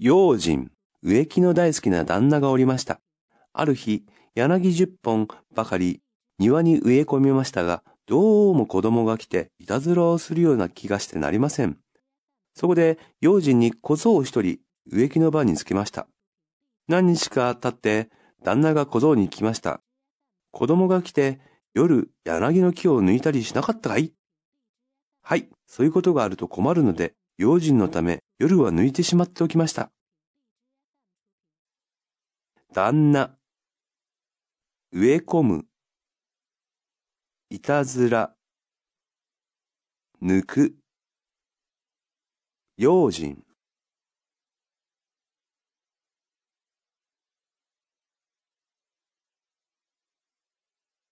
用心、植木の大好きな旦那がおりました。ある日、柳十本ばかり庭に植え込みましたが、どうも子供が来ていたずらをするような気がしてなりません。そこで、用心に小僧を一人植木の場につけました。何日か経って、旦那が小僧に来ました。子供が来て、夜、柳の木を抜いたりしなかったかい？はい、そういうことがあると困るので、用心のため夜は抜いてしまっておきました。旦那、植え込む、いたずら、抜く、用心。